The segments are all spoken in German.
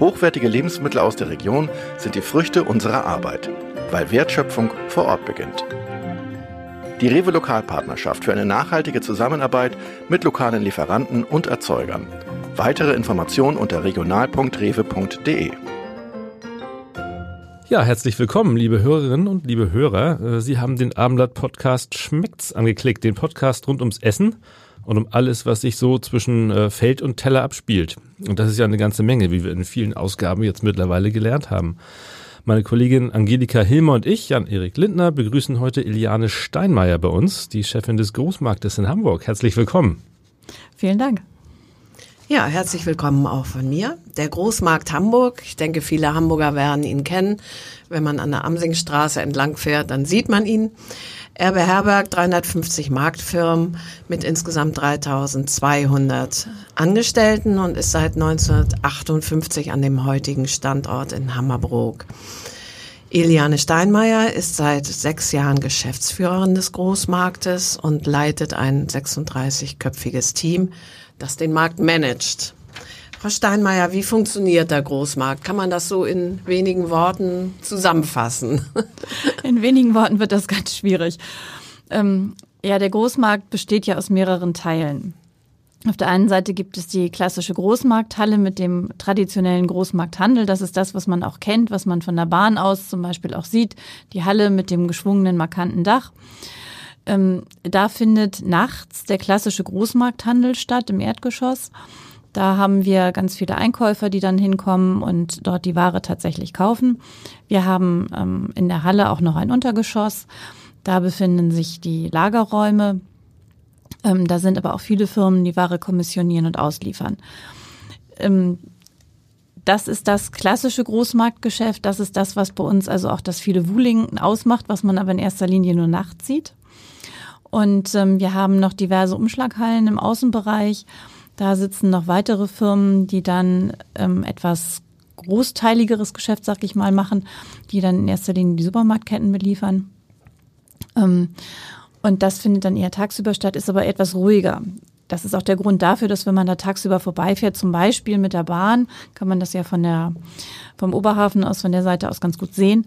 Hochwertige Lebensmittel aus der Region sind die Früchte unserer Arbeit, weil Wertschöpfung vor Ort beginnt. Die Rewe Lokalpartnerschaft für eine nachhaltige Zusammenarbeit mit lokalen Lieferanten und Erzeugern. Weitere Informationen unter regional.rewe.de. Ja, herzlich willkommen, liebe Hörerinnen und liebe Hörer. Äh, Sie haben den Abendblatt-Podcast Schmeckt's angeklickt, den Podcast rund ums Essen und um alles, was sich so zwischen äh, Feld und Teller abspielt. Und das ist ja eine ganze Menge, wie wir in vielen Ausgaben jetzt mittlerweile gelernt haben. Meine Kollegin Angelika Hilmer und ich, Jan-Erik Lindner, begrüßen heute Iliane Steinmeier bei uns, die Chefin des Großmarktes in Hamburg. Herzlich willkommen. Vielen Dank. Ja, herzlich willkommen auch von mir. Der Großmarkt Hamburg. Ich denke, viele Hamburger werden ihn kennen. Wenn man an der Amsingstraße entlang fährt, dann sieht man ihn. Er beherbergt 350 Marktfirmen mit insgesamt 3200 Angestellten und ist seit 1958 an dem heutigen Standort in Hammerbrook. Eliane Steinmeier ist seit sechs Jahren Geschäftsführerin des Großmarktes und leitet ein 36-köpfiges Team das den Markt managt. Frau Steinmeier, wie funktioniert der Großmarkt? Kann man das so in wenigen Worten zusammenfassen? In wenigen Worten wird das ganz schwierig. Ähm, ja, der Großmarkt besteht ja aus mehreren Teilen. Auf der einen Seite gibt es die klassische Großmarkthalle mit dem traditionellen Großmarkthandel. Das ist das, was man auch kennt, was man von der Bahn aus zum Beispiel auch sieht. Die Halle mit dem geschwungenen, markanten Dach. Ähm, da findet nachts der klassische Großmarkthandel statt im Erdgeschoss. Da haben wir ganz viele Einkäufer, die dann hinkommen und dort die Ware tatsächlich kaufen. Wir haben ähm, in der Halle auch noch ein Untergeschoss. Da befinden sich die Lagerräume. Ähm, da sind aber auch viele Firmen, die Ware kommissionieren und ausliefern. Ähm, das ist das klassische Großmarktgeschäft. Das ist das, was bei uns also auch das viele Wuhlingen ausmacht, was man aber in erster Linie nur nachts sieht. Und ähm, wir haben noch diverse Umschlaghallen im Außenbereich. Da sitzen noch weitere Firmen, die dann ähm, etwas großteiligeres Geschäft, sag ich mal, machen, die dann in erster Linie die Supermarktketten beliefern. Ähm, und das findet dann eher tagsüber statt, ist aber etwas ruhiger. Das ist auch der Grund dafür, dass wenn man da tagsüber vorbeifährt, zum Beispiel mit der Bahn, kann man das ja von der, vom Oberhafen aus, von der Seite aus ganz gut sehen,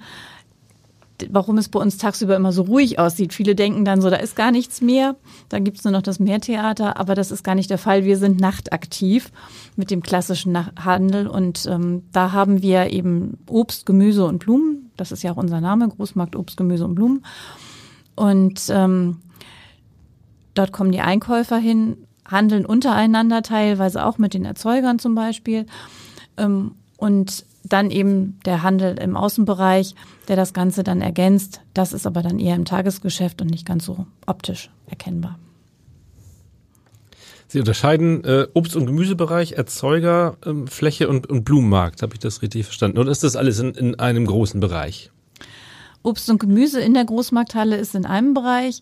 warum es bei uns tagsüber immer so ruhig aussieht. Viele denken dann so, da ist gar nichts mehr, da gibt es nur noch das Meertheater, aber das ist gar nicht der Fall. Wir sind nachtaktiv mit dem klassischen Handel und ähm, da haben wir eben Obst, Gemüse und Blumen. Das ist ja auch unser Name, Großmarkt Obst, Gemüse und Blumen. Und ähm, dort kommen die Einkäufer hin, handeln untereinander teilweise auch mit den Erzeugern zum Beispiel. Ähm, und dann eben der Handel im Außenbereich, der das Ganze dann ergänzt. Das ist aber dann eher im Tagesgeschäft und nicht ganz so optisch erkennbar. Sie unterscheiden äh, Obst- und Gemüsebereich, Erzeuger, ähm, Fläche und, und Blumenmarkt. Habe ich das richtig verstanden? Oder ist das alles in, in einem großen Bereich? Obst und Gemüse in der Großmarkthalle ist in einem Bereich.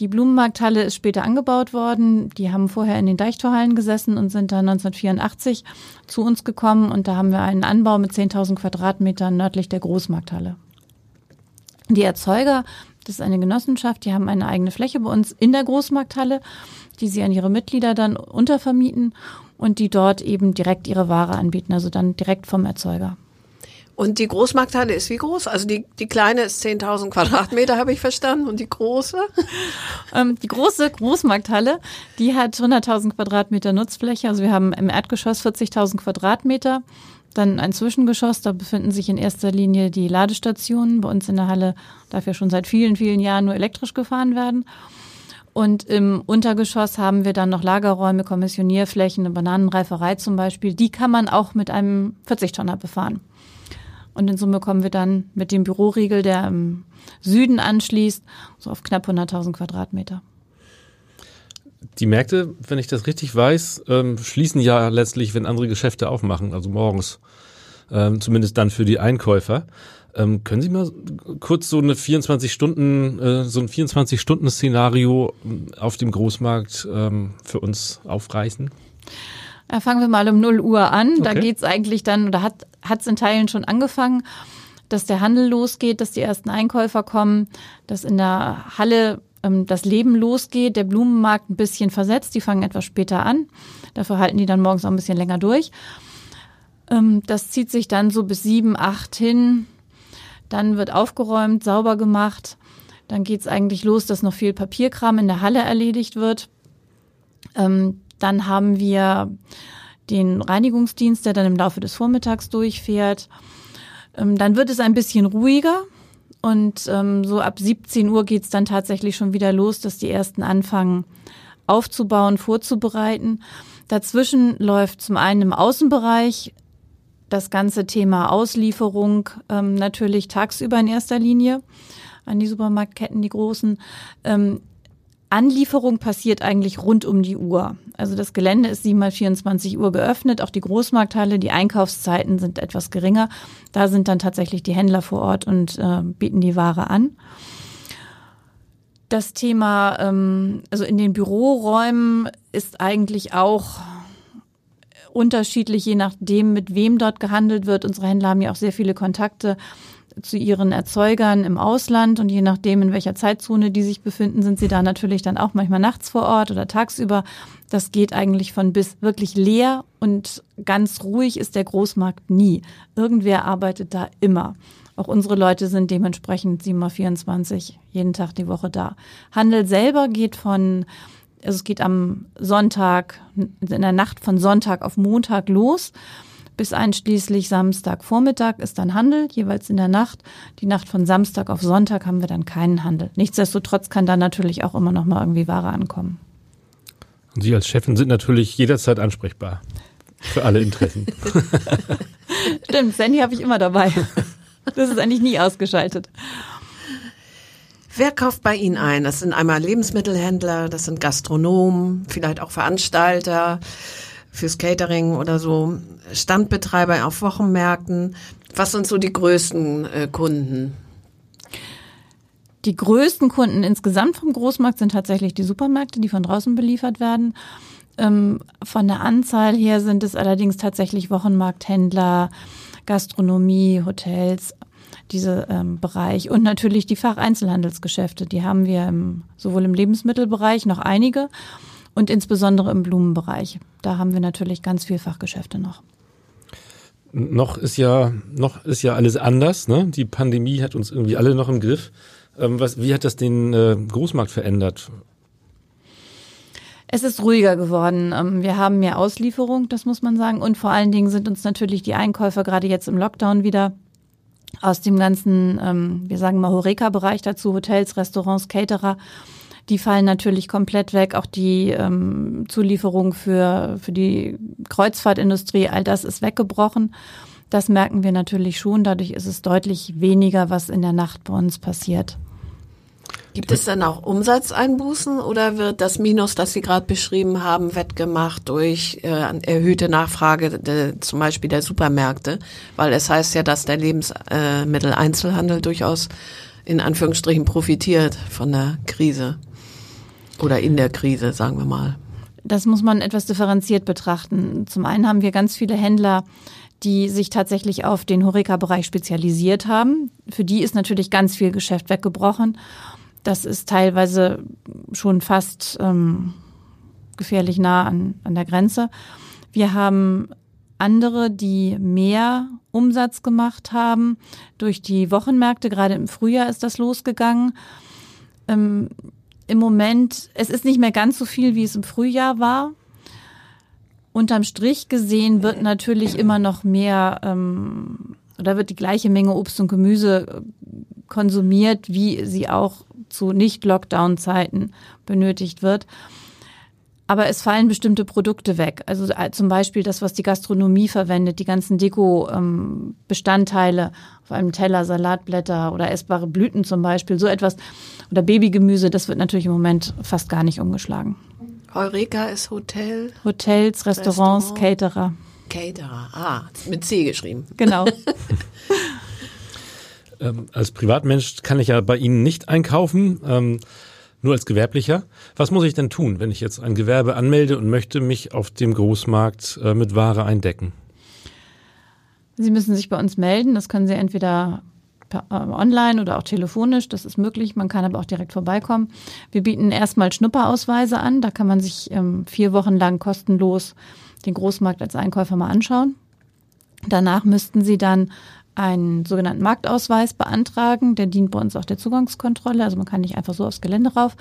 Die Blumenmarkthalle ist später angebaut worden. Die haben vorher in den Deichtorhallen gesessen und sind dann 1984 zu uns gekommen. Und da haben wir einen Anbau mit 10.000 Quadratmetern nördlich der Großmarkthalle. Die Erzeuger, das ist eine Genossenschaft, die haben eine eigene Fläche bei uns in der Großmarkthalle, die sie an ihre Mitglieder dann untervermieten und die dort eben direkt ihre Ware anbieten, also dann direkt vom Erzeuger. Und die Großmarkthalle ist wie groß? Also die, die kleine ist 10.000 Quadratmeter, habe ich verstanden. Und die große? Ähm, die große Großmarkthalle, die hat 100.000 Quadratmeter Nutzfläche. Also wir haben im Erdgeschoss 40.000 Quadratmeter. Dann ein Zwischengeschoss, da befinden sich in erster Linie die Ladestationen. Bei uns in der Halle darf ja schon seit vielen, vielen Jahren nur elektrisch gefahren werden. Und im Untergeschoss haben wir dann noch Lagerräume, Kommissionierflächen, eine Bananenreiferei zum Beispiel. Die kann man auch mit einem 40-Tonner befahren. Und in Summe kommen wir dann mit dem Büroriegel, der im Süden anschließt, so auf knapp 100.000 Quadratmeter. Die Märkte, wenn ich das richtig weiß, ähm, schließen ja letztlich, wenn andere Geschäfte aufmachen, also morgens, ähm, zumindest dann für die Einkäufer. Ähm, können Sie mal kurz so eine 24 Stunden, äh, so ein 24 Stunden Szenario auf dem Großmarkt für uns aufreißen? Ja, fangen wir mal um 0 Uhr an. Okay. Da geht's eigentlich dann, oder hat es in Teilen schon angefangen, dass der Handel losgeht, dass die ersten Einkäufer kommen, dass in der Halle ähm, das Leben losgeht, der Blumenmarkt ein bisschen versetzt, die fangen etwas später an. Dafür halten die dann morgens auch ein bisschen länger durch. Ähm, das zieht sich dann so bis sieben, acht hin. Dann wird aufgeräumt, sauber gemacht. Dann geht's eigentlich los, dass noch viel Papierkram in der Halle erledigt wird. Ähm, dann haben wir den Reinigungsdienst, der dann im Laufe des Vormittags durchfährt. Ähm, dann wird es ein bisschen ruhiger. Und ähm, so ab 17 Uhr geht's dann tatsächlich schon wieder los, dass die ersten anfangen aufzubauen, vorzubereiten. Dazwischen läuft zum einen im Außenbereich das ganze Thema Auslieferung ähm, natürlich tagsüber in erster Linie an die Supermarktketten, die großen. Anlieferung passiert eigentlich rund um die Uhr. Also das Gelände ist 7 mal 24 Uhr geöffnet, auch die Großmarkthalle, die Einkaufszeiten sind etwas geringer. Da sind dann tatsächlich die Händler vor Ort und äh, bieten die Ware an. Das Thema, ähm, also in den Büroräumen ist eigentlich auch unterschiedlich, je nachdem, mit wem dort gehandelt wird. Unsere Händler haben ja auch sehr viele Kontakte zu ihren Erzeugern im Ausland und je nachdem, in welcher Zeitzone die sich befinden, sind sie da natürlich dann auch manchmal nachts vor Ort oder tagsüber. Das geht eigentlich von bis wirklich leer und ganz ruhig ist der Großmarkt nie. Irgendwer arbeitet da immer. Auch unsere Leute sind dementsprechend 7x24 jeden Tag die Woche da. Handel selber geht von also es geht am Sonntag, in der Nacht von Sonntag auf Montag los. Bis einschließlich Samstagvormittag ist dann Handel, jeweils in der Nacht. Die Nacht von Samstag auf Sonntag haben wir dann keinen Handel. Nichtsdestotrotz kann da natürlich auch immer noch mal irgendwie Ware ankommen. Und Sie als Chefin sind natürlich jederzeit ansprechbar für alle Interessen. Stimmt, Sandy habe ich immer dabei. Das ist eigentlich nie ausgeschaltet. Wer kauft bei Ihnen ein? Das sind einmal Lebensmittelhändler, das sind Gastronomen, vielleicht auch Veranstalter fürs Catering oder so, Standbetreiber auf Wochenmärkten. Was sind so die größten äh, Kunden? Die größten Kunden insgesamt vom Großmarkt sind tatsächlich die Supermärkte, die von draußen beliefert werden. Ähm, von der Anzahl her sind es allerdings tatsächlich Wochenmarkthändler, Gastronomie, Hotels, diese ähm, Bereich und natürlich die Facheinzelhandelsgeschäfte. Die haben wir im, sowohl im Lebensmittelbereich noch einige und insbesondere im Blumenbereich. Da haben wir natürlich ganz viel Fachgeschäfte noch. Noch ist ja noch ist ja alles anders. Ne? Die Pandemie hat uns irgendwie alle noch im Griff. Ähm, was, wie hat das den äh, Großmarkt verändert? Es ist ruhiger geworden. Ähm, wir haben mehr Auslieferung, das muss man sagen. Und vor allen Dingen sind uns natürlich die Einkäufer gerade jetzt im Lockdown wieder aus dem ganzen, ähm, wir sagen mal Horeca-Bereich dazu, Hotels, Restaurants, Caterer, die fallen natürlich komplett weg. Auch die ähm, Zulieferung für, für die Kreuzfahrtindustrie, all das ist weggebrochen. Das merken wir natürlich schon. Dadurch ist es deutlich weniger, was in der Nacht bei uns passiert. Gibt es dann auch Umsatzeinbußen oder wird das Minus, das Sie gerade beschrieben haben, wettgemacht durch äh, erhöhte Nachfrage de, zum Beispiel der Supermärkte? Weil es heißt ja, dass der Lebensmitteleinzelhandel durchaus in Anführungsstrichen profitiert von der Krise oder in der Krise, sagen wir mal. Das muss man etwas differenziert betrachten. Zum einen haben wir ganz viele Händler, die sich tatsächlich auf den Horeca-Bereich spezialisiert haben. Für die ist natürlich ganz viel Geschäft weggebrochen. Das ist teilweise schon fast ähm, gefährlich nah an, an der Grenze. Wir haben andere, die mehr Umsatz gemacht haben durch die Wochenmärkte. Gerade im Frühjahr ist das losgegangen. Ähm, Im Moment, es ist nicht mehr ganz so viel, wie es im Frühjahr war. Unterm Strich gesehen wird natürlich immer noch mehr ähm, oder wird die gleiche Menge Obst und Gemüse konsumiert, wie sie auch zu Nicht-Lockdown-Zeiten benötigt wird. Aber es fallen bestimmte Produkte weg. Also äh, zum Beispiel das, was die Gastronomie verwendet, die ganzen Deko-Bestandteile ähm, auf einem Teller, Salatblätter oder essbare Blüten zum Beispiel, so etwas. Oder Babygemüse, das wird natürlich im Moment fast gar nicht umgeschlagen. Heureka ist Hotel. Hotels, Restaurants, Restaurant. Caterer. Caterer, ah, mit C geschrieben. Genau. Ähm, als Privatmensch kann ich ja bei Ihnen nicht einkaufen, ähm, nur als Gewerblicher. Was muss ich denn tun, wenn ich jetzt ein Gewerbe anmelde und möchte mich auf dem Großmarkt äh, mit Ware eindecken? Sie müssen sich bei uns melden. Das können Sie entweder äh, online oder auch telefonisch. Das ist möglich. Man kann aber auch direkt vorbeikommen. Wir bieten erstmal Schnupperausweise an. Da kann man sich ähm, vier Wochen lang kostenlos den Großmarkt als Einkäufer mal anschauen. Danach müssten Sie dann einen sogenannten Marktausweis beantragen. Der dient bei uns auch der Zugangskontrolle. Also man kann nicht einfach so aufs Gelände rauf.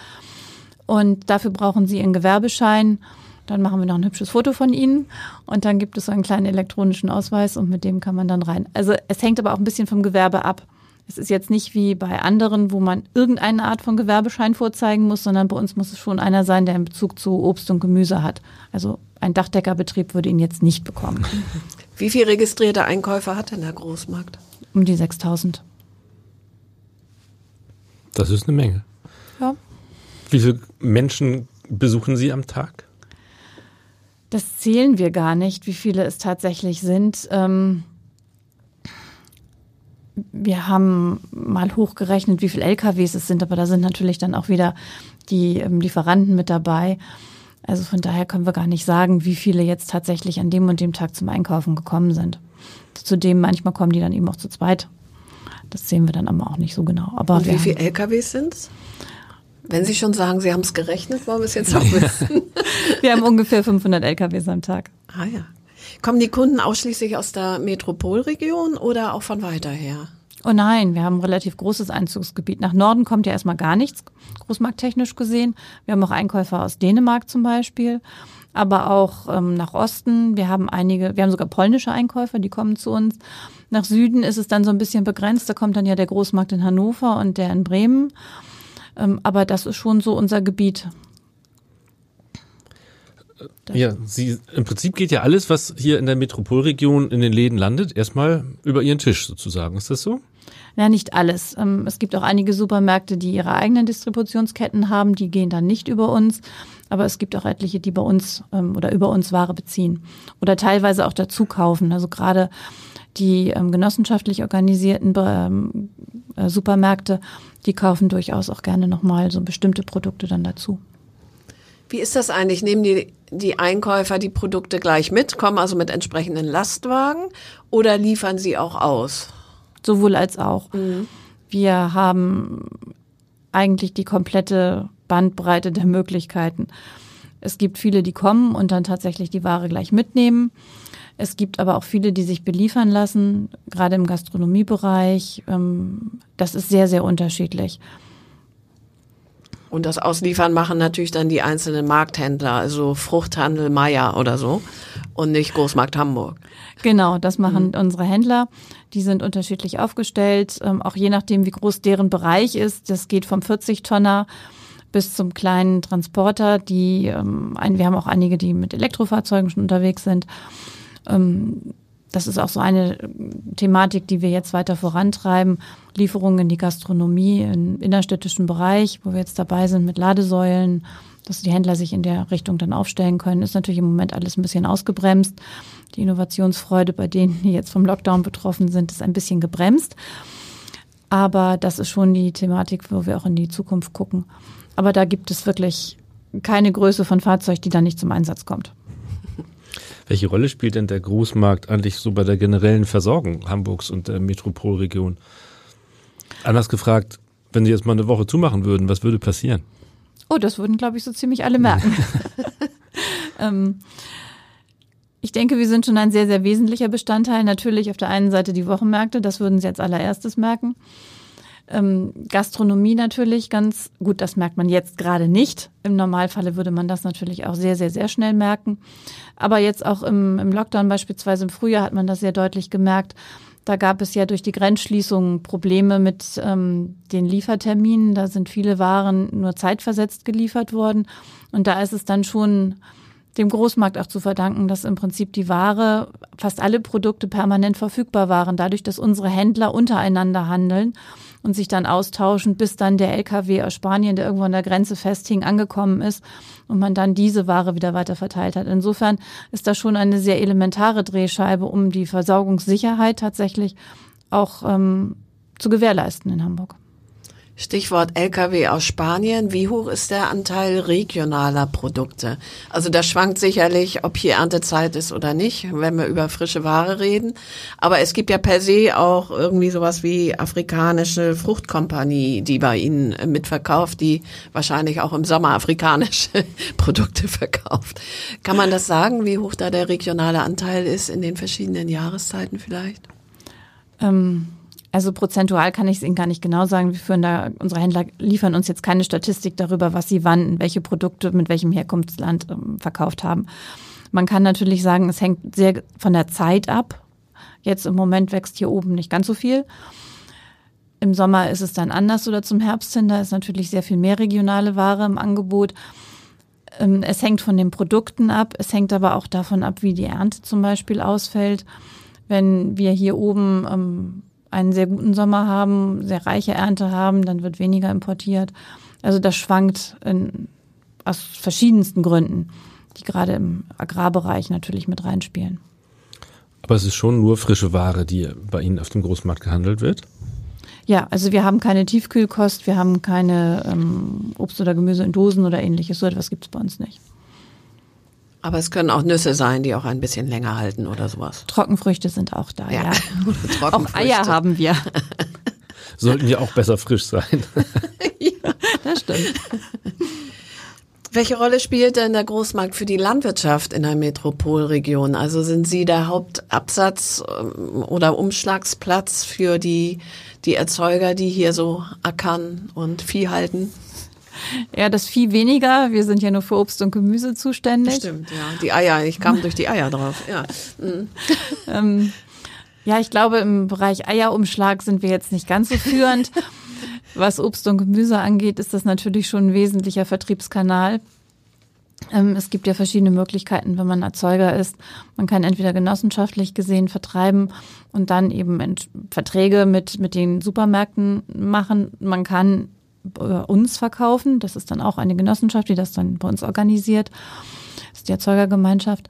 Und dafür brauchen Sie Ihren Gewerbeschein. Dann machen wir noch ein hübsches Foto von Ihnen und dann gibt es so einen kleinen elektronischen Ausweis und mit dem kann man dann rein. Also es hängt aber auch ein bisschen vom Gewerbe ab. Es ist jetzt nicht wie bei anderen, wo man irgendeine Art von Gewerbeschein vorzeigen muss, sondern bei uns muss es schon einer sein, der einen Bezug zu Obst und Gemüse hat. Also ein Dachdeckerbetrieb würde ihn jetzt nicht bekommen. Wie viele registrierte Einkäufer hat denn der Großmarkt? Um die 6000. Das ist eine Menge. Ja. Wie viele Menschen besuchen Sie am Tag? Das zählen wir gar nicht, wie viele es tatsächlich sind. Ähm, wir haben mal hochgerechnet, wie viele LKWs es sind, aber da sind natürlich dann auch wieder die ähm, Lieferanten mit dabei. Also von daher können wir gar nicht sagen, wie viele jetzt tatsächlich an dem und dem Tag zum Einkaufen gekommen sind. Zudem manchmal kommen die dann eben auch zu zweit. Das sehen wir dann aber auch nicht so genau. Aber und wie viele LKWs sind es? Wenn Sie schon sagen, Sie haben es gerechnet, wollen wir es jetzt auch wissen. wir haben ungefähr 500 LKWs am Tag. Ah ja. Kommen die Kunden ausschließlich aus der Metropolregion oder auch von weiter her? Oh nein, wir haben ein relativ großes Einzugsgebiet. Nach Norden kommt ja erstmal gar nichts, großmarkttechnisch gesehen. Wir haben auch Einkäufer aus Dänemark zum Beispiel, aber auch ähm, nach Osten. Wir haben einige, wir haben sogar polnische Einkäufer, die kommen zu uns. Nach Süden ist es dann so ein bisschen begrenzt. Da kommt dann ja der Großmarkt in Hannover und der in Bremen. Ähm, aber das ist schon so unser Gebiet. Das ja, Sie, im Prinzip geht ja alles, was hier in der Metropolregion in den Läden landet, erstmal über Ihren Tisch sozusagen. Ist das so? Ja, nicht alles. Ähm, es gibt auch einige Supermärkte, die ihre eigenen Distributionsketten haben, die gehen dann nicht über uns. Aber es gibt auch etliche, die bei uns ähm, oder über uns Ware beziehen oder teilweise auch dazu kaufen. Also gerade die ähm, genossenschaftlich organisierten äh, Supermärkte, die kaufen durchaus auch gerne nochmal so bestimmte Produkte dann dazu. Wie ist das eigentlich? Nehmen die, die Einkäufer die Produkte gleich mit, kommen also mit entsprechenden Lastwagen oder liefern sie auch aus? Sowohl als auch. Mhm. Wir haben eigentlich die komplette Bandbreite der Möglichkeiten. Es gibt viele, die kommen und dann tatsächlich die Ware gleich mitnehmen. Es gibt aber auch viele, die sich beliefern lassen, gerade im Gastronomiebereich. Ähm, das ist sehr, sehr unterschiedlich. Und das Ausliefern machen natürlich dann die einzelnen Markthändler, also Fruchthandel Meier oder so und nicht Großmarkt Hamburg. Genau, das machen mhm. unsere Händler. Die sind unterschiedlich aufgestellt, ähm, auch je nachdem, wie groß deren Bereich ist. Das geht vom 40-Tonner bis zum kleinen Transporter. Die, ähm, wir haben auch einige, die mit Elektrofahrzeugen schon unterwegs sind. Ähm, das ist auch so eine äh, Thematik, die wir jetzt weiter vorantreiben. Lieferungen in die Gastronomie im innerstädtischen Bereich, wo wir jetzt dabei sind mit Ladesäulen, dass die Händler sich in der Richtung dann aufstellen können, ist natürlich im Moment alles ein bisschen ausgebremst. Die Innovationsfreude bei denen, die jetzt vom Lockdown betroffen sind, ist ein bisschen gebremst. Aber das ist schon die Thematik, wo wir auch in die Zukunft gucken. Aber da gibt es wirklich keine Größe von Fahrzeug, die da nicht zum Einsatz kommt. Welche Rolle spielt denn der Großmarkt eigentlich so bei der generellen Versorgung Hamburgs und der Metropolregion? Anders gefragt, wenn Sie jetzt mal eine Woche zumachen würden, was würde passieren? Oh, das würden, glaube ich, so ziemlich alle merken. ähm, ich denke, wir sind schon ein sehr, sehr wesentlicher Bestandteil. Natürlich auf der einen Seite die Wochenmärkte, das würden Sie als allererstes merken. Ähm, Gastronomie natürlich ganz gut, das merkt man jetzt gerade nicht. Im Normalfalle würde man das natürlich auch sehr, sehr, sehr schnell merken. Aber jetzt auch im, im Lockdown beispielsweise im Frühjahr hat man das sehr deutlich gemerkt. Da gab es ja durch die Grenzschließungen Probleme mit ähm, den Lieferterminen. Da sind viele Waren nur zeitversetzt geliefert worden. Und da ist es dann schon dem Großmarkt auch zu verdanken, dass im Prinzip die Ware, fast alle Produkte permanent verfügbar waren, dadurch, dass unsere Händler untereinander handeln und sich dann austauschen, bis dann der LKW aus Spanien, der irgendwo an der Grenze festhing, angekommen ist und man dann diese Ware wieder weiter verteilt hat. Insofern ist das schon eine sehr elementare Drehscheibe, um die Versorgungssicherheit tatsächlich auch ähm, zu gewährleisten in Hamburg. Stichwort Lkw aus Spanien. Wie hoch ist der Anteil regionaler Produkte? Also das schwankt sicherlich, ob hier Erntezeit ist oder nicht, wenn wir über frische Ware reden. Aber es gibt ja per se auch irgendwie sowas wie afrikanische Fruchtkompanie, die bei Ihnen mitverkauft, die wahrscheinlich auch im Sommer afrikanische Produkte verkauft. Kann man das sagen, wie hoch da der regionale Anteil ist in den verschiedenen Jahreszeiten vielleicht? Ähm also prozentual kann ich es Ihnen gar nicht genau sagen. Wir führen da, unsere Händler liefern uns jetzt keine Statistik darüber, was sie wann, welche Produkte mit welchem Herkunftsland ähm, verkauft haben. Man kann natürlich sagen, es hängt sehr von der Zeit ab. Jetzt im Moment wächst hier oben nicht ganz so viel. Im Sommer ist es dann anders oder zum Herbst hin. Da ist natürlich sehr viel mehr regionale Ware im Angebot. Ähm, es hängt von den Produkten ab. Es hängt aber auch davon ab, wie die Ernte zum Beispiel ausfällt. Wenn wir hier oben ähm, einen sehr guten Sommer haben, sehr reiche Ernte haben, dann wird weniger importiert. Also das schwankt in, aus verschiedensten Gründen, die gerade im Agrarbereich natürlich mit reinspielen. Aber es ist schon nur frische Ware, die bei Ihnen auf dem Großmarkt gehandelt wird? Ja, also wir haben keine Tiefkühlkost, wir haben keine ähm, Obst oder Gemüse in Dosen oder ähnliches. So etwas gibt es bei uns nicht. Aber es können auch Nüsse sein, die auch ein bisschen länger halten oder sowas. Trockenfrüchte sind auch da, ja. ja. auch Eier haben wir. Sollten ja auch besser frisch sein. ja, das stimmt. Welche Rolle spielt denn der Großmarkt für die Landwirtschaft in der Metropolregion? Also sind Sie der Hauptabsatz ähm, oder Umschlagsplatz für die, die Erzeuger, die hier so ackern und Vieh halten? Ja, das Vieh weniger. Wir sind ja nur für Obst und Gemüse zuständig. Stimmt, ja. Die Eier, ich kam durch die Eier drauf. Ja. Ähm, ja, ich glaube, im Bereich Eierumschlag sind wir jetzt nicht ganz so führend. Was Obst und Gemüse angeht, ist das natürlich schon ein wesentlicher Vertriebskanal. Ähm, es gibt ja verschiedene Möglichkeiten, wenn man Erzeuger ist. Man kann entweder genossenschaftlich gesehen vertreiben und dann eben Verträge mit, mit den Supermärkten machen. Man kann uns verkaufen. Das ist dann auch eine Genossenschaft, die das dann bei uns organisiert. Das ist die Erzeugergemeinschaft.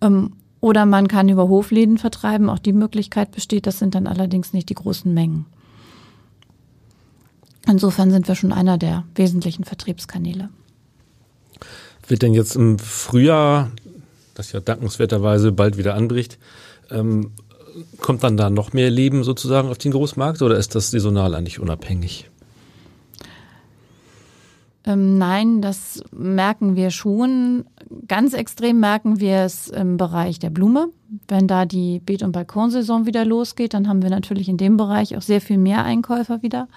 Ähm, oder man kann über Hofläden vertreiben. Auch die Möglichkeit besteht. Das sind dann allerdings nicht die großen Mengen. Insofern sind wir schon einer der wesentlichen Vertriebskanäle. Wird denn jetzt im Frühjahr, das ja dankenswerterweise bald wieder anbricht, ähm, kommt dann da noch mehr Leben sozusagen auf den Großmarkt oder ist das saisonal eigentlich unabhängig? Ähm, nein, das merken wir schon. Ganz extrem merken wir es im Bereich der Blume. Wenn da die Beet- und Balkonsaison wieder losgeht, dann haben wir natürlich in dem Bereich auch sehr viel mehr Einkäufer wieder.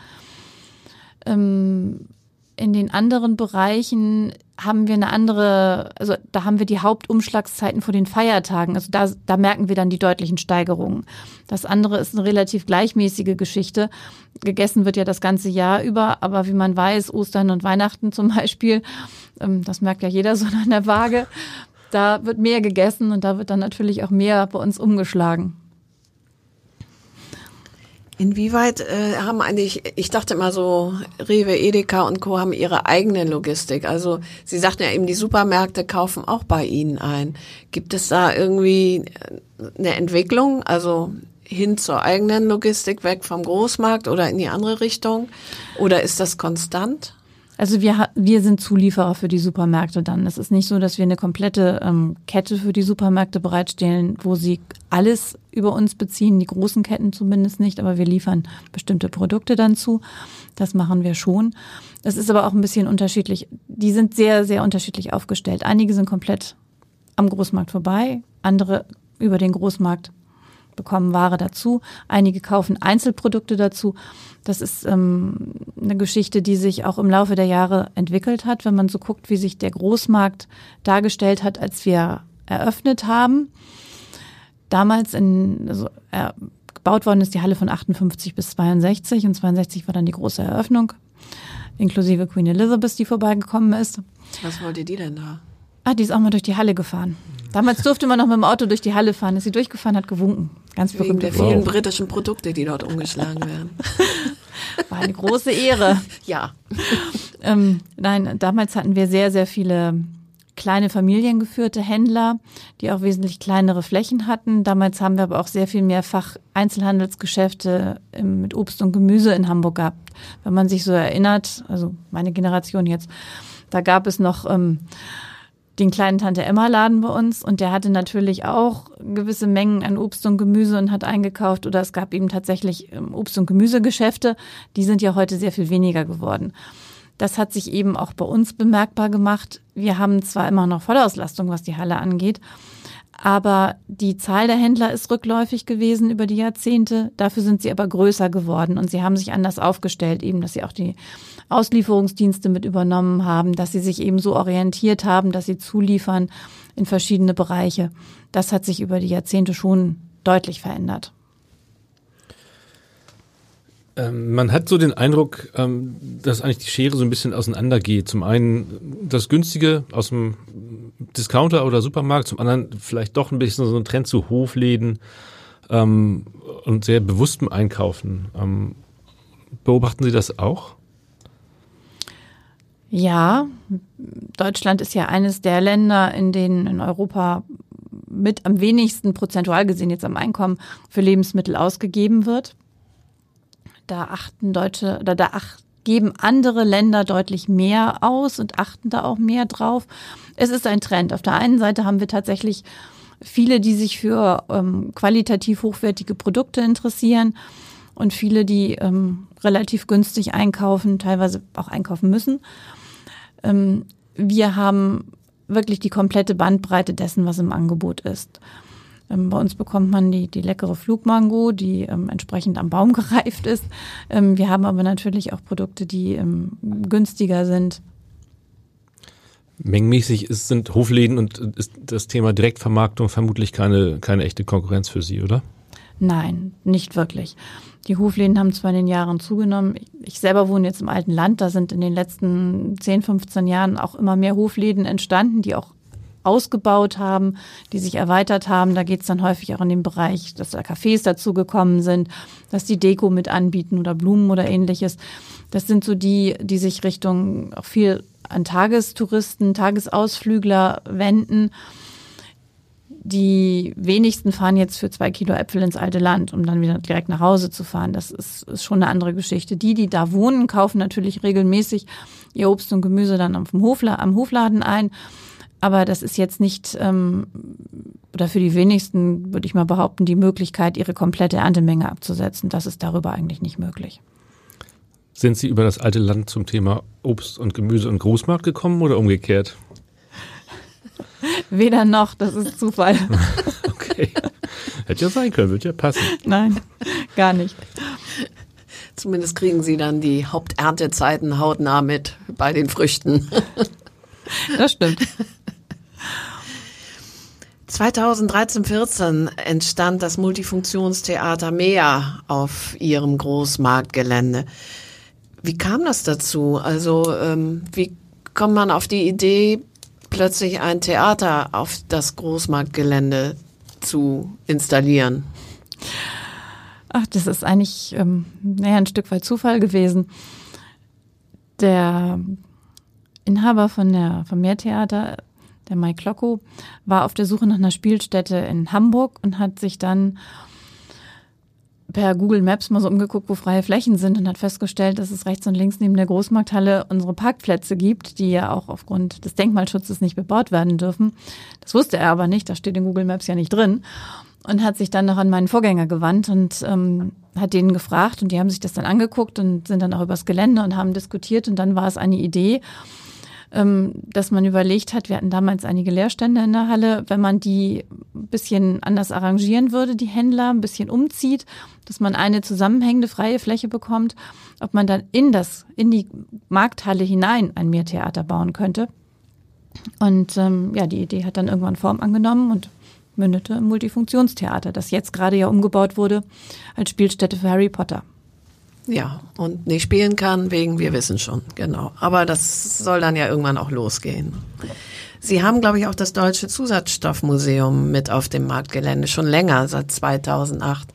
Ähm, in den anderen Bereichen haben wir eine andere, also da haben wir die Hauptumschlagszeiten vor den Feiertagen. Also da, da merken wir dann die deutlichen Steigerungen. Das andere ist eine relativ gleichmäßige Geschichte. Gegessen wird ja das ganze Jahr über, aber wie man weiß, Ostern und Weihnachten zum Beispiel, ähm, das merkt ja jeder so an der Waage, da wird mehr gegessen und da wird dann natürlich auch mehr bei uns umgeschlagen. Inwieweit äh, haben eigentlich, ich dachte immer so, Rewe, Edeka und Co. haben ihre eigene Logistik. Also Sie sagten ja eben, die Supermärkte kaufen auch bei Ihnen ein. Gibt es da irgendwie eine Entwicklung, also hin zur eigenen Logistik, weg vom Großmarkt oder in die andere Richtung? Oder ist das konstant? Also wir, wir sind Zulieferer für die Supermärkte dann. Es ist nicht so, dass wir eine komplette ähm, Kette für die Supermärkte bereitstellen, wo sie alles über uns beziehen, die großen Ketten zumindest nicht, aber wir liefern bestimmte Produkte dann zu. Das machen wir schon. Das ist aber auch ein bisschen unterschiedlich. Die sind sehr, sehr unterschiedlich aufgestellt. Einige sind komplett am Großmarkt vorbei, andere über den Großmarkt bekommen Ware dazu. Einige kaufen Einzelprodukte dazu. Das ist ähm, eine Geschichte, die sich auch im Laufe der Jahre entwickelt hat, wenn man so guckt, wie sich der Großmarkt dargestellt hat, als wir eröffnet haben. Damals in, also, äh, gebaut worden ist die Halle von 58 bis 62 und 62 war dann die große Eröffnung, inklusive Queen Elizabeth, die vorbeigekommen ist. Was wollte die denn da? Ah, die ist auch mal durch die Halle gefahren. Damals durfte man noch mit dem Auto durch die Halle fahren. Ist sie durchgefahren, hat gewunken. Ganz Wegen der vielen wow. britischen Produkte, die dort umgeschlagen werden. War eine große Ehre. ja. ähm, nein, damals hatten wir sehr, sehr viele kleine familiengeführte Händler, die auch wesentlich kleinere Flächen hatten. Damals haben wir aber auch sehr viel mehr Fach-Einzelhandelsgeschäfte mit Obst und Gemüse in Hamburg gehabt. Wenn man sich so erinnert, also meine Generation jetzt, da gab es noch ähm, den kleinen Tante Emma Laden bei uns und der hatte natürlich auch gewisse Mengen an Obst und Gemüse und hat eingekauft oder es gab eben tatsächlich ähm, Obst- und Gemüsegeschäfte. Die sind ja heute sehr viel weniger geworden. Das hat sich eben auch bei uns bemerkbar gemacht. Wir haben zwar immer noch Vollauslastung, was die Halle angeht, aber die Zahl der Händler ist rückläufig gewesen über die Jahrzehnte. Dafür sind sie aber größer geworden und sie haben sich anders aufgestellt, eben, dass sie auch die Auslieferungsdienste mit übernommen haben, dass sie sich eben so orientiert haben, dass sie zuliefern in verschiedene Bereiche. Das hat sich über die Jahrzehnte schon deutlich verändert. Ähm, man hat so den Eindruck, ähm, dass eigentlich die Schere so ein bisschen auseinandergeht. Zum einen das Günstige aus dem Discounter oder Supermarkt, zum anderen vielleicht doch ein bisschen so ein Trend zu Hofläden ähm, und sehr bewusstem Einkaufen. Ähm, beobachten Sie das auch? Ja, Deutschland ist ja eines der Länder, in denen in Europa mit am wenigsten prozentual gesehen jetzt am Einkommen für Lebensmittel ausgegeben wird. Da achten Deutsche oder da ach, geben andere Länder deutlich mehr aus und achten da auch mehr drauf. Es ist ein Trend. Auf der einen Seite haben wir tatsächlich viele, die sich für ähm, qualitativ hochwertige Produkte interessieren und viele, die ähm, relativ günstig einkaufen, teilweise auch einkaufen müssen. Ähm, wir haben wirklich die komplette Bandbreite dessen, was im Angebot ist. Ähm, bei uns bekommt man die, die leckere Flugmango, die ähm, entsprechend am Baum gereift ist. Ähm, wir haben aber natürlich auch Produkte, die ähm, günstiger sind. Mengenmäßig ist, sind Hofläden und ist das Thema Direktvermarktung vermutlich keine, keine echte Konkurrenz für Sie, oder? Nein, nicht wirklich. Die Hofläden haben zwar in den Jahren zugenommen. Ich selber wohne jetzt im alten Land. Da sind in den letzten 10, 15 Jahren auch immer mehr Hofläden entstanden, die auch ausgebaut haben, die sich erweitert haben. Da geht es dann häufig auch in den Bereich, dass da Cafés dazugekommen sind, dass die Deko mit anbieten oder Blumen oder ähnliches. Das sind so die, die sich Richtung auch viel an Tagestouristen, Tagesausflügler wenden. Die wenigsten fahren jetzt für zwei Kilo Äpfel ins alte Land, um dann wieder direkt nach Hause zu fahren. Das ist, ist schon eine andere Geschichte. Die, die da wohnen, kaufen natürlich regelmäßig ihr Obst und Gemüse dann am, Hofla am Hofladen ein aber das ist jetzt nicht, ähm, oder für die wenigsten, würde ich mal behaupten, die Möglichkeit, ihre komplette Erntemenge abzusetzen. Das ist darüber eigentlich nicht möglich. Sind Sie über das alte Land zum Thema Obst und Gemüse und Großmarkt gekommen oder umgekehrt? Weder noch, das ist Zufall. okay. Hätte ja sein können, wird ja passen. Nein, gar nicht. Zumindest kriegen Sie dann die Haupterntezeiten hautnah mit bei den Früchten. Das stimmt. 2013, 14 entstand das Multifunktionstheater Mea auf ihrem Großmarktgelände. Wie kam das dazu? Also ähm, wie kommt man auf die Idee, plötzlich ein Theater auf das Großmarktgelände zu installieren? Ach, das ist eigentlich ähm, naja, ein Stück weit Zufall gewesen. Der Inhaber von der, vom Meertheater der Mike Locko, war auf der Suche nach einer Spielstätte in Hamburg und hat sich dann per Google Maps mal so umgeguckt, wo freie Flächen sind und hat festgestellt, dass es rechts und links neben der Großmarkthalle unsere Parkplätze gibt, die ja auch aufgrund des Denkmalschutzes nicht bebaut werden dürfen. Das wusste er aber nicht, das steht in Google Maps ja nicht drin. Und hat sich dann noch an meinen Vorgänger gewandt und ähm, hat denen gefragt und die haben sich das dann angeguckt und sind dann auch übers Gelände und haben diskutiert und dann war es eine Idee, dass man überlegt hat, wir hatten damals einige Leerstände in der Halle, wenn man die ein bisschen anders arrangieren würde, die Händler, ein bisschen umzieht, dass man eine zusammenhängende freie Fläche bekommt, ob man dann in das, in die Markthalle hinein ein Meertheater bauen könnte. Und ähm, ja, die Idee hat dann irgendwann Form angenommen und mündete im Multifunktionstheater, das jetzt gerade ja umgebaut wurde als Spielstätte für Harry Potter. Ja, und nicht spielen kann wegen, wir wissen schon, genau. Aber das soll dann ja irgendwann auch losgehen. Sie haben, glaube ich, auch das Deutsche Zusatzstoffmuseum mit auf dem Marktgelände, schon länger, seit 2008.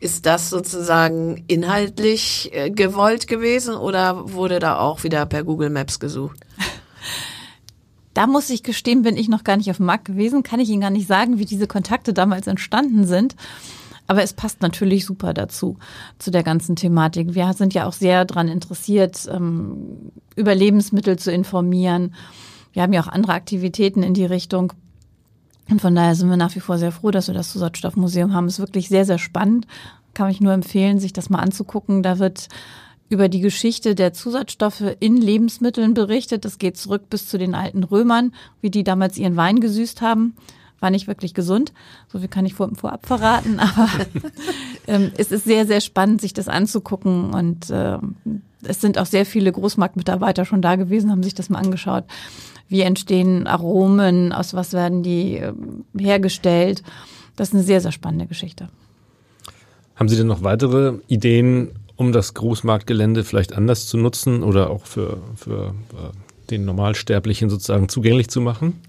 Ist das sozusagen inhaltlich äh, gewollt gewesen oder wurde da auch wieder per Google Maps gesucht? da muss ich gestehen, bin ich noch gar nicht auf dem Markt gewesen, kann ich Ihnen gar nicht sagen, wie diese Kontakte damals entstanden sind. Aber es passt natürlich super dazu, zu der ganzen Thematik. Wir sind ja auch sehr daran interessiert, ähm, über Lebensmittel zu informieren. Wir haben ja auch andere Aktivitäten in die Richtung. Und von daher sind wir nach wie vor sehr froh, dass wir das Zusatzstoffmuseum haben. Es ist wirklich sehr, sehr spannend. Kann ich nur empfehlen, sich das mal anzugucken. Da wird über die Geschichte der Zusatzstoffe in Lebensmitteln berichtet. Das geht zurück bis zu den alten Römern, wie die damals ihren Wein gesüßt haben. War nicht wirklich gesund, so viel kann ich vor, vorab verraten, aber ähm, es ist sehr, sehr spannend, sich das anzugucken und äh, es sind auch sehr viele Großmarktmitarbeiter schon da gewesen, haben sich das mal angeschaut. Wie entstehen Aromen, aus was werden die äh, hergestellt? Das ist eine sehr, sehr spannende Geschichte. Haben Sie denn noch weitere Ideen, um das Großmarktgelände vielleicht anders zu nutzen oder auch für, für äh, den Normalsterblichen sozusagen zugänglich zu machen?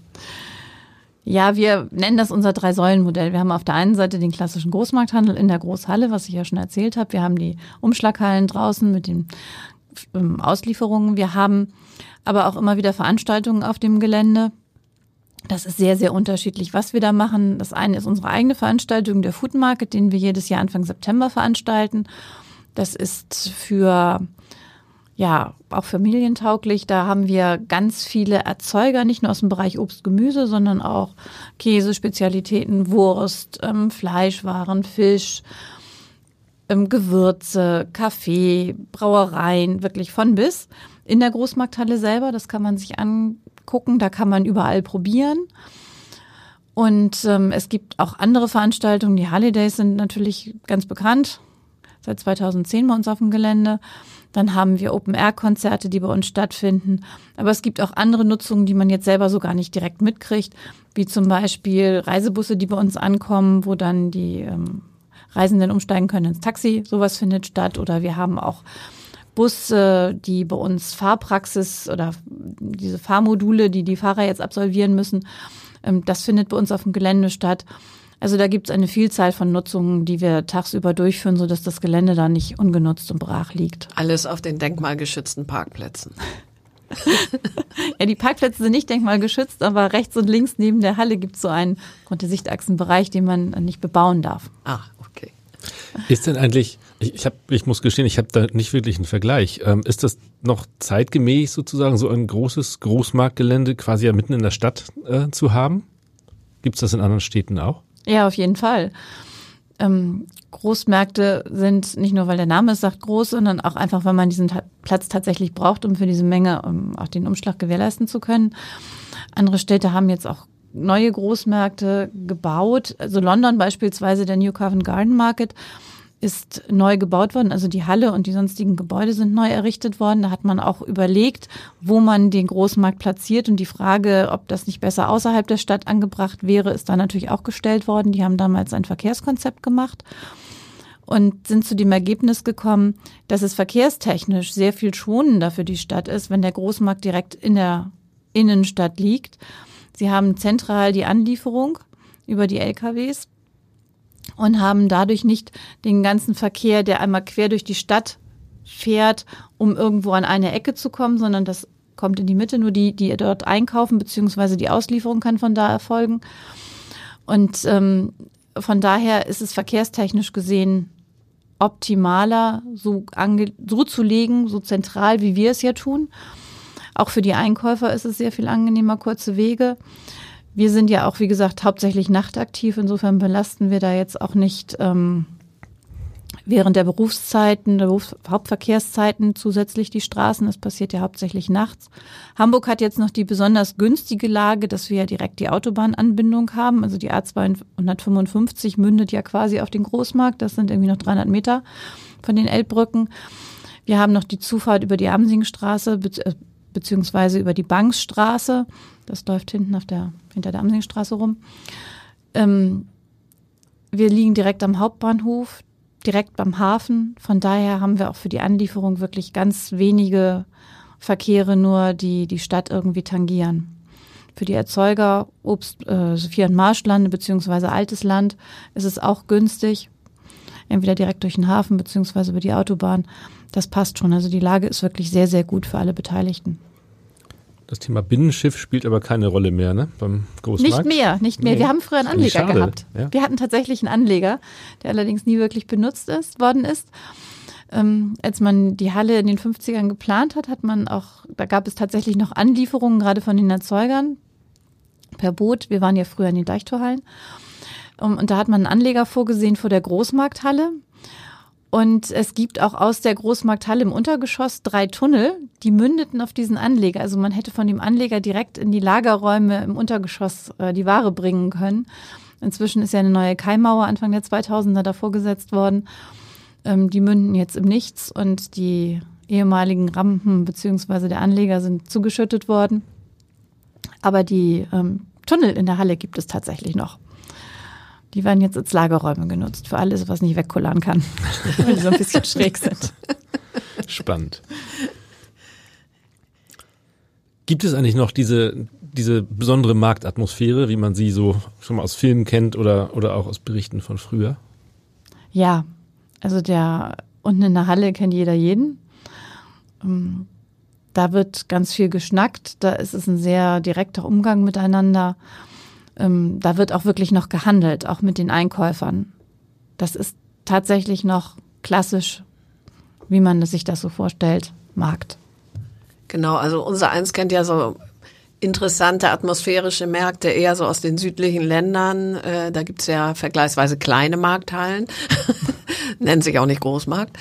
Ja, wir nennen das unser Drei-Säulen-Modell. Wir haben auf der einen Seite den klassischen Großmarkthandel in der Großhalle, was ich ja schon erzählt habe. Wir haben die Umschlaghallen draußen mit den ähm, Auslieferungen. Wir haben aber auch immer wieder Veranstaltungen auf dem Gelände. Das ist sehr, sehr unterschiedlich, was wir da machen. Das eine ist unsere eigene Veranstaltung, der Food Market, den wir jedes Jahr Anfang September veranstalten. Das ist für ja, auch familientauglich. Da haben wir ganz viele Erzeuger, nicht nur aus dem Bereich Obst, Gemüse, sondern auch Käse, Spezialitäten, Wurst, ähm, Fleischwaren, Fisch, ähm, Gewürze, Kaffee, Brauereien, wirklich von bis. In der Großmarkthalle selber, das kann man sich angucken, da kann man überall probieren. Und ähm, es gibt auch andere Veranstaltungen. Die Holidays sind natürlich ganz bekannt seit 2010 bei uns auf dem Gelände. Dann haben wir Open-Air-Konzerte, die bei uns stattfinden. Aber es gibt auch andere Nutzungen, die man jetzt selber so gar nicht direkt mitkriegt, wie zum Beispiel Reisebusse, die bei uns ankommen, wo dann die ähm, Reisenden umsteigen können ins Taxi. Sowas findet statt. Oder wir haben auch Busse, die bei uns Fahrpraxis oder diese Fahrmodule, die die Fahrer jetzt absolvieren müssen, ähm, das findet bei uns auf dem Gelände statt. Also da gibt es eine Vielzahl von Nutzungen, die wir tagsüber durchführen, sodass das Gelände da nicht ungenutzt und brach liegt. Alles auf den denkmalgeschützten Parkplätzen. ja, die Parkplätze sind nicht denkmalgeschützt, aber rechts und links neben der Halle gibt es so einen Grund der Sichtachsenbereich, den man nicht bebauen darf. Ah, okay. Ist denn eigentlich, ich, ich, hab, ich muss gestehen, ich habe da nicht wirklich einen Vergleich. Ähm, ist das noch zeitgemäß sozusagen, so ein großes Großmarktgelände quasi ja mitten in der Stadt äh, zu haben? Gibt es das in anderen Städten auch? Ja, auf jeden Fall. Ähm, Großmärkte sind nicht nur, weil der Name es sagt, groß, sondern auch einfach, weil man diesen Platz tatsächlich braucht, um für diese Menge um auch den Umschlag gewährleisten zu können. Andere Städte haben jetzt auch neue Großmärkte gebaut. Also London beispielsweise, der New Covent Garden Market, ist neu gebaut worden. Also die Halle und die sonstigen Gebäude sind neu errichtet worden. Da hat man auch überlegt, wo man den Großmarkt platziert. Und die Frage, ob das nicht besser außerhalb der Stadt angebracht wäre, ist da natürlich auch gestellt worden. Die haben damals ein Verkehrskonzept gemacht und sind zu dem Ergebnis gekommen, dass es verkehrstechnisch sehr viel schonender für die Stadt ist, wenn der Großmarkt direkt in der Innenstadt liegt. Sie haben zentral die Anlieferung über die LKWs und haben dadurch nicht den ganzen Verkehr, der einmal quer durch die Stadt fährt, um irgendwo an eine Ecke zu kommen, sondern das kommt in die Mitte, nur die, die dort einkaufen, beziehungsweise die Auslieferung kann von da erfolgen. Und ähm, von daher ist es verkehrstechnisch gesehen optimaler, so, ange so zu legen, so zentral, wie wir es ja tun. Auch für die Einkäufer ist es sehr viel angenehmer, kurze Wege. Wir sind ja auch, wie gesagt, hauptsächlich nachtaktiv. Insofern belasten wir da jetzt auch nicht ähm, während der Berufszeiten, der Berufs Hauptverkehrszeiten zusätzlich die Straßen. Das passiert ja hauptsächlich nachts. Hamburg hat jetzt noch die besonders günstige Lage, dass wir ja direkt die Autobahnanbindung haben. Also die A255 mündet ja quasi auf den Großmarkt. Das sind irgendwie noch 300 Meter von den Elbbrücken. Wir haben noch die Zufahrt über die Amsingstraße äh, beziehungsweise über die Banksstraße. Das läuft hinten auf der, hinter der Amsingstraße rum. Ähm, wir liegen direkt am Hauptbahnhof, direkt beim Hafen. Von daher haben wir auch für die Anlieferung wirklich ganz wenige Verkehre nur, die die Stadt irgendwie tangieren. Für die Erzeuger Obst, äh, Sophia und Marschlande beziehungsweise Altes Land ist es auch günstig. Entweder direkt durch den Hafen beziehungsweise über die Autobahn. Das passt schon. Also die Lage ist wirklich sehr, sehr gut für alle Beteiligten. Das Thema Binnenschiff spielt aber keine Rolle mehr, ne? Beim Großmarkt. Nicht mehr, nicht mehr. Nee. Wir haben früher einen Anleger gehabt. ja. Wir hatten tatsächlich einen Anleger, der allerdings nie wirklich benutzt ist, worden ist. Ähm, als man die Halle in den 50ern geplant hat, hat man auch, da gab es tatsächlich noch Anlieferungen, gerade von den Erzeugern per Boot. Wir waren ja früher in den Deichtorhallen. Und da hat man einen Anleger vorgesehen vor der Großmarkthalle. Und es gibt auch aus der Großmarkthalle im Untergeschoss drei Tunnel, die mündeten auf diesen Anleger. Also man hätte von dem Anleger direkt in die Lagerräume im Untergeschoss äh, die Ware bringen können. Inzwischen ist ja eine neue Keimauer Anfang der 2000er davor gesetzt worden. Ähm, die münden jetzt im Nichts und die ehemaligen Rampen beziehungsweise der Anleger sind zugeschüttet worden. Aber die ähm, Tunnel in der Halle gibt es tatsächlich noch. Die werden jetzt als Lagerräume genutzt für alles, was nicht wegkullern kann, weil die so ein bisschen schräg sind. Spannend. Gibt es eigentlich noch diese, diese besondere Marktatmosphäre, wie man sie so schon mal aus Filmen kennt oder, oder auch aus Berichten von früher? Ja, also der unten in der Halle kennt jeder jeden. Ähm, Da wird ganz viel geschnackt, da ist es ein sehr direkter Umgang miteinander. Ähm, Da wird auch wirklich noch gehandelt, auch mit den Einkäufern. Das ist tatsächlich noch klassisch, wie man sich das so vorstellt, Markt. Genau, also unser eins kennt ja so interessante atmosphärische Märkte eher so aus den südlichen Ländern. Äh, da gibt's ja vergleichsweise kleine Markthallen, nennen sich auch nicht Großmarkt.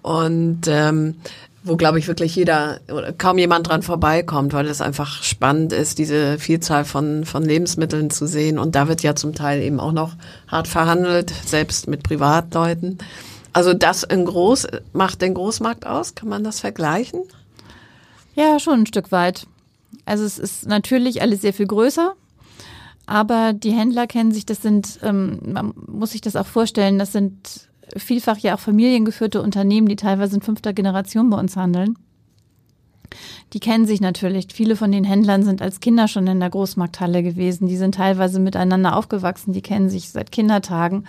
Und ähm, wo, glaube ich, wirklich jeder oder kaum jemand dran vorbeikommt, weil es einfach spannend ist, diese Vielzahl von, von Lebensmitteln zu sehen. Und da wird ja zum Teil eben auch noch hart verhandelt, selbst mit Privatleuten. Also das in Groß macht den Großmarkt aus. Kann man das vergleichen? Ja, schon ein Stück weit. Also es ist natürlich alles sehr viel größer, aber die Händler kennen sich, das sind, ähm, man muss sich das auch vorstellen, das sind vielfach ja auch familiengeführte Unternehmen, die teilweise in fünfter Generation bei uns handeln. Die kennen sich natürlich. Viele von den Händlern sind als Kinder schon in der Großmarkthalle gewesen. Die sind teilweise miteinander aufgewachsen. Die kennen sich seit Kindertagen.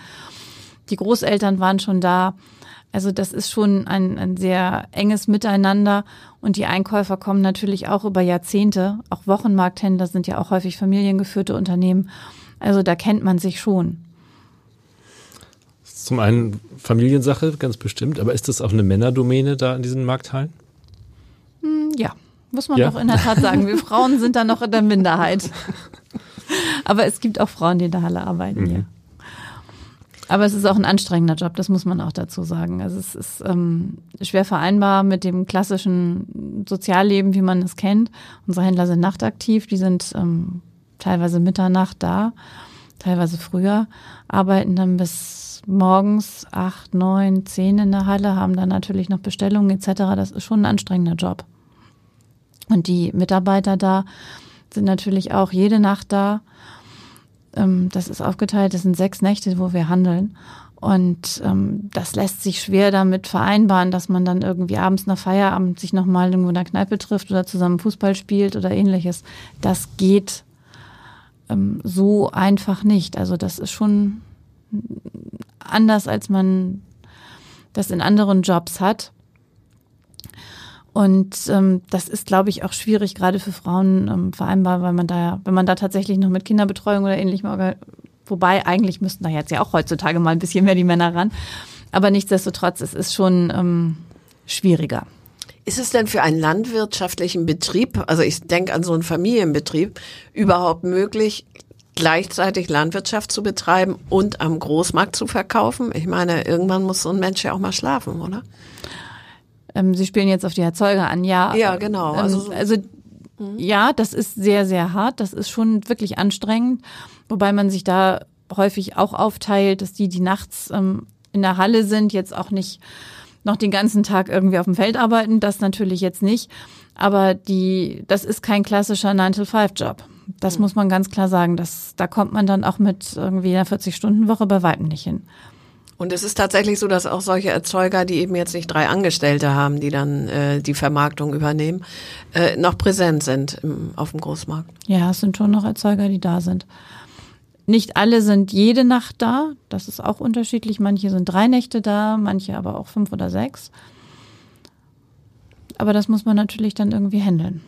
Die Großeltern waren schon da. Also das ist schon ein, ein sehr enges Miteinander. Und die Einkäufer kommen natürlich auch über Jahrzehnte. Auch Wochenmarkthändler sind ja auch häufig familiengeführte Unternehmen. Also da kennt man sich schon. Zum einen Familiensache, ganz bestimmt, aber ist das auch eine Männerdomäne da in diesen Markthallen? Hm, Ja, muss man Ja? doch in der Tat sagen. Wir Frauen sind da noch in der Minderheit. Aber es gibt auch Frauen, die in der Halle arbeiten, ja. Aber es ist auch ein anstrengender Job, das muss man auch dazu sagen. Also es ist ähm, schwer vereinbar mit dem klassischen Sozialleben, wie man es kennt. Unsere Händler sind nachtaktiv, die sind ähm, teilweise Mitternacht da, teilweise früher, arbeiten dann bis morgens acht, neun, zehn in der Halle, haben dann natürlich noch Bestellungen etc. Das ist schon ein anstrengender Job. Und die Mitarbeiter da sind natürlich auch jede Nacht da. Ähm, Das ist aufgeteilt, das sind sechs Nächte, wo wir handeln. Und ähm, das lässt sich schwer damit vereinbaren, dass man dann irgendwie abends nach Feierabend sich nochmal irgendwo in der Kneipe trifft oder zusammen Fußball spielt oder ähnliches. Das geht ähm, so einfach nicht. Also das ist schon anders, als man das in anderen Jobs hat. Und ähm, das ist, glaube ich, auch schwierig, gerade für Frauen ähm, vereinbar, weil man da, wenn man da tatsächlich noch mit Kinderbetreuung oder ähnlichem, wobei eigentlich müssten da jetzt ja auch heutzutage mal ein bisschen mehr die Männer ran. Aber nichtsdestotrotz, es ist schon ähm, schwieriger. Ist es denn für einen landwirtschaftlichen Betrieb, also ich denke an so einen Familienbetrieb, überhaupt möglich, gleichzeitig Landwirtschaft zu betreiben und am Großmarkt zu verkaufen? Ich meine, irgendwann muss so ein Mensch ja auch mal schlafen, oder? Ähm, Sie spielen jetzt auf die Erzeuger an, ja. Ja, genau. Ähm, Also also, so- ja, das ist sehr, sehr hart. Das ist schon wirklich anstrengend, wobei man sich da häufig auch aufteilt, dass die, die nachts ähm, in der Halle sind, jetzt auch nicht noch den ganzen Tag irgendwie auf dem Feld arbeiten. Das natürlich jetzt nicht. Aber die, das ist kein klassischer 9-to-5-Job. Das muss man ganz klar sagen. Das, da kommt man dann auch mit irgendwie einer 40-Stunden-Woche bei Weitem nicht hin. Und es ist tatsächlich so, dass auch solche Erzeuger, die eben jetzt nicht drei Angestellte haben, die dann äh, die Vermarktung übernehmen, äh, noch präsent sind im, auf dem Großmarkt. Ja, es sind schon noch Erzeuger, die da sind. Nicht alle sind jede Nacht da. Das ist auch unterschiedlich. Manche sind drei Nächte da, manche aber auch fünf oder sechs. Aber das muss man natürlich dann irgendwie handeln.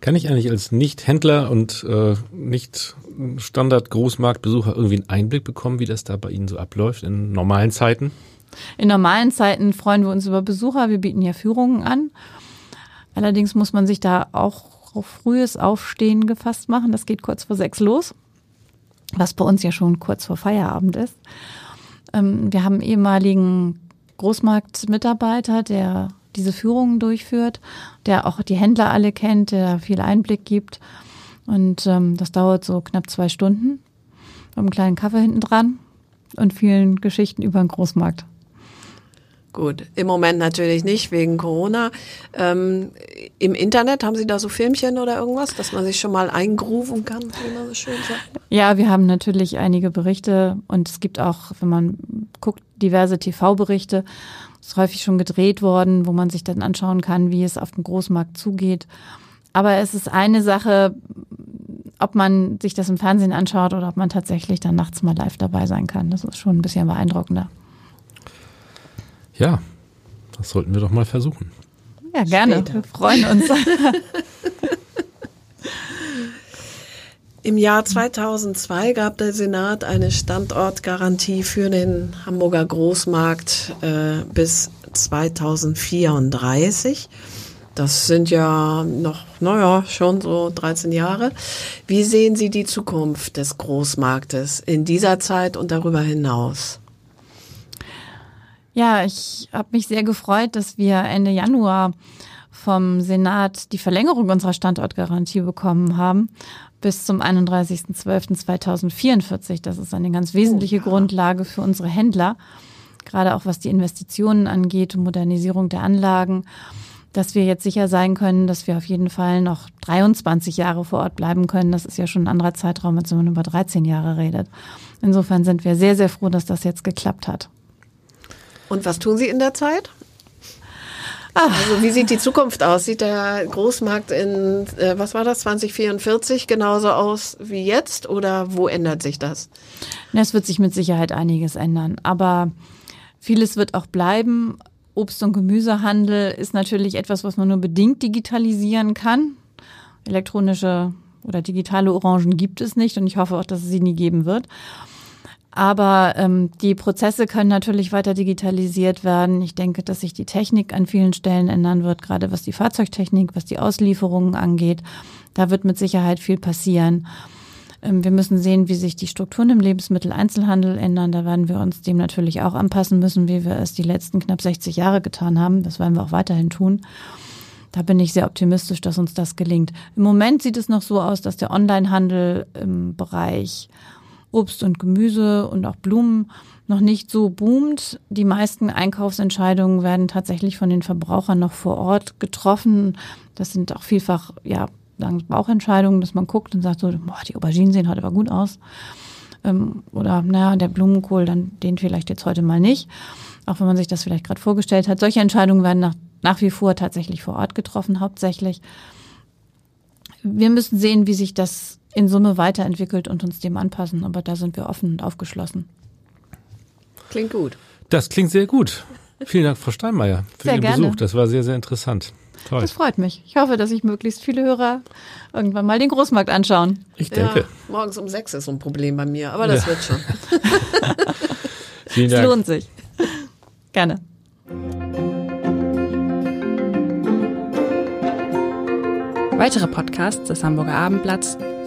Kann ich eigentlich als Nicht-Händler und äh, nicht Standard-Großmarktbesucher irgendwie einen Einblick bekommen, wie das da bei Ihnen so abläuft in normalen Zeiten? In normalen Zeiten freuen wir uns über Besucher. Wir bieten ja Führungen an. Allerdings muss man sich da auch auf frühes Aufstehen gefasst machen. Das geht kurz vor sechs los, was bei uns ja schon kurz vor Feierabend ist. Ähm, wir haben einen ehemaligen Großmarktmitarbeiter, der diese Führungen durchführt, der auch die Händler alle kennt, der viel Einblick gibt. Und ähm, das dauert so knapp zwei Stunden. Haben einen kleinen Kaffee hinten dran und vielen Geschichten über den Großmarkt. Gut, im Moment natürlich nicht wegen Corona. Ähm, Im Internet haben Sie da so Filmchen oder irgendwas, dass man sich schon mal eingrufen kann, wie man so schön sagt? Ja, wir haben natürlich einige Berichte und es gibt auch, wenn man guckt, diverse TV-Berichte. Ist häufig schon gedreht worden, wo man sich dann anschauen kann, wie es auf dem Großmarkt zugeht. Aber es ist eine Sache, ob man sich das im Fernsehen anschaut oder ob man tatsächlich dann nachts mal live dabei sein kann. Das ist schon ein bisschen beeindruckender. Ja, das sollten wir doch mal versuchen. Ja, gerne. Später. Wir freuen uns. Im Jahr 2002 gab der Senat eine Standortgarantie für den Hamburger Großmarkt äh, bis 2034. Das sind ja noch, naja, schon so 13 Jahre. Wie sehen Sie die Zukunft des Großmarktes in dieser Zeit und darüber hinaus? Ja, ich habe mich sehr gefreut, dass wir Ende Januar vom Senat die Verlängerung unserer Standortgarantie bekommen haben bis zum 31.12.2044. Das ist eine ganz wesentliche oh. Grundlage für unsere Händler, gerade auch was die Investitionen angeht Modernisierung der Anlagen, dass wir jetzt sicher sein können, dass wir auf jeden Fall noch 23 Jahre vor Ort bleiben können. Das ist ja schon ein anderer Zeitraum, als wenn man über 13 Jahre redet. Insofern sind wir sehr, sehr froh, dass das jetzt geklappt hat. Und was tun Sie in der Zeit? Ah. Also wie sieht die Zukunft aus? Sieht der Großmarkt in, äh, was war das, 2044 genauso aus wie jetzt oder wo ändert sich das? Es wird sich mit Sicherheit einiges ändern, aber vieles wird auch bleiben. Obst- und Gemüsehandel ist natürlich etwas, was man nur bedingt digitalisieren kann. Elektronische oder digitale Orangen gibt es nicht und ich hoffe auch, dass es sie nie geben wird. Aber ähm, die Prozesse können natürlich weiter digitalisiert werden. Ich denke, dass sich die Technik an vielen Stellen ändern wird, gerade was die Fahrzeugtechnik, was die Auslieferungen angeht. Da wird mit Sicherheit viel passieren. Ähm, wir müssen sehen, wie sich die Strukturen im Lebensmitteleinzelhandel ändern. Da werden wir uns dem natürlich auch anpassen müssen, wie wir es die letzten knapp 60 Jahre getan haben. Das werden wir auch weiterhin tun. Da bin ich sehr optimistisch, dass uns das gelingt. Im Moment sieht es noch so aus, dass der Onlinehandel im Bereich Obst und Gemüse und auch Blumen noch nicht so boomt. Die meisten Einkaufsentscheidungen werden tatsächlich von den Verbrauchern noch vor Ort getroffen. Das sind auch vielfach, ja, sagen Bauchentscheidungen, dass man guckt und sagt so, boah, die Auberginen sehen heute aber gut aus. Ähm, oder, naja, der Blumenkohl, dann den vielleicht jetzt heute mal nicht. Auch wenn man sich das vielleicht gerade vorgestellt hat. Solche Entscheidungen werden nach, nach wie vor tatsächlich vor Ort getroffen, hauptsächlich. Wir müssen sehen, wie sich das in Summe weiterentwickelt und uns dem anpassen. Aber da sind wir offen und aufgeschlossen. Klingt gut. Das klingt sehr gut. Vielen Dank, Frau Steinmeier, für sehr Ihren gerne. Besuch. Das war sehr, sehr interessant. Toll. Das freut mich. Ich hoffe, dass sich möglichst viele Hörer irgendwann mal den Großmarkt anschauen. Ich denke. Ja, morgens um sechs ist so ein Problem bei mir, aber das ja. wird schon. Vielen Dank. Es lohnt sich. Gerne. Weitere Podcasts des Hamburger Abendblatts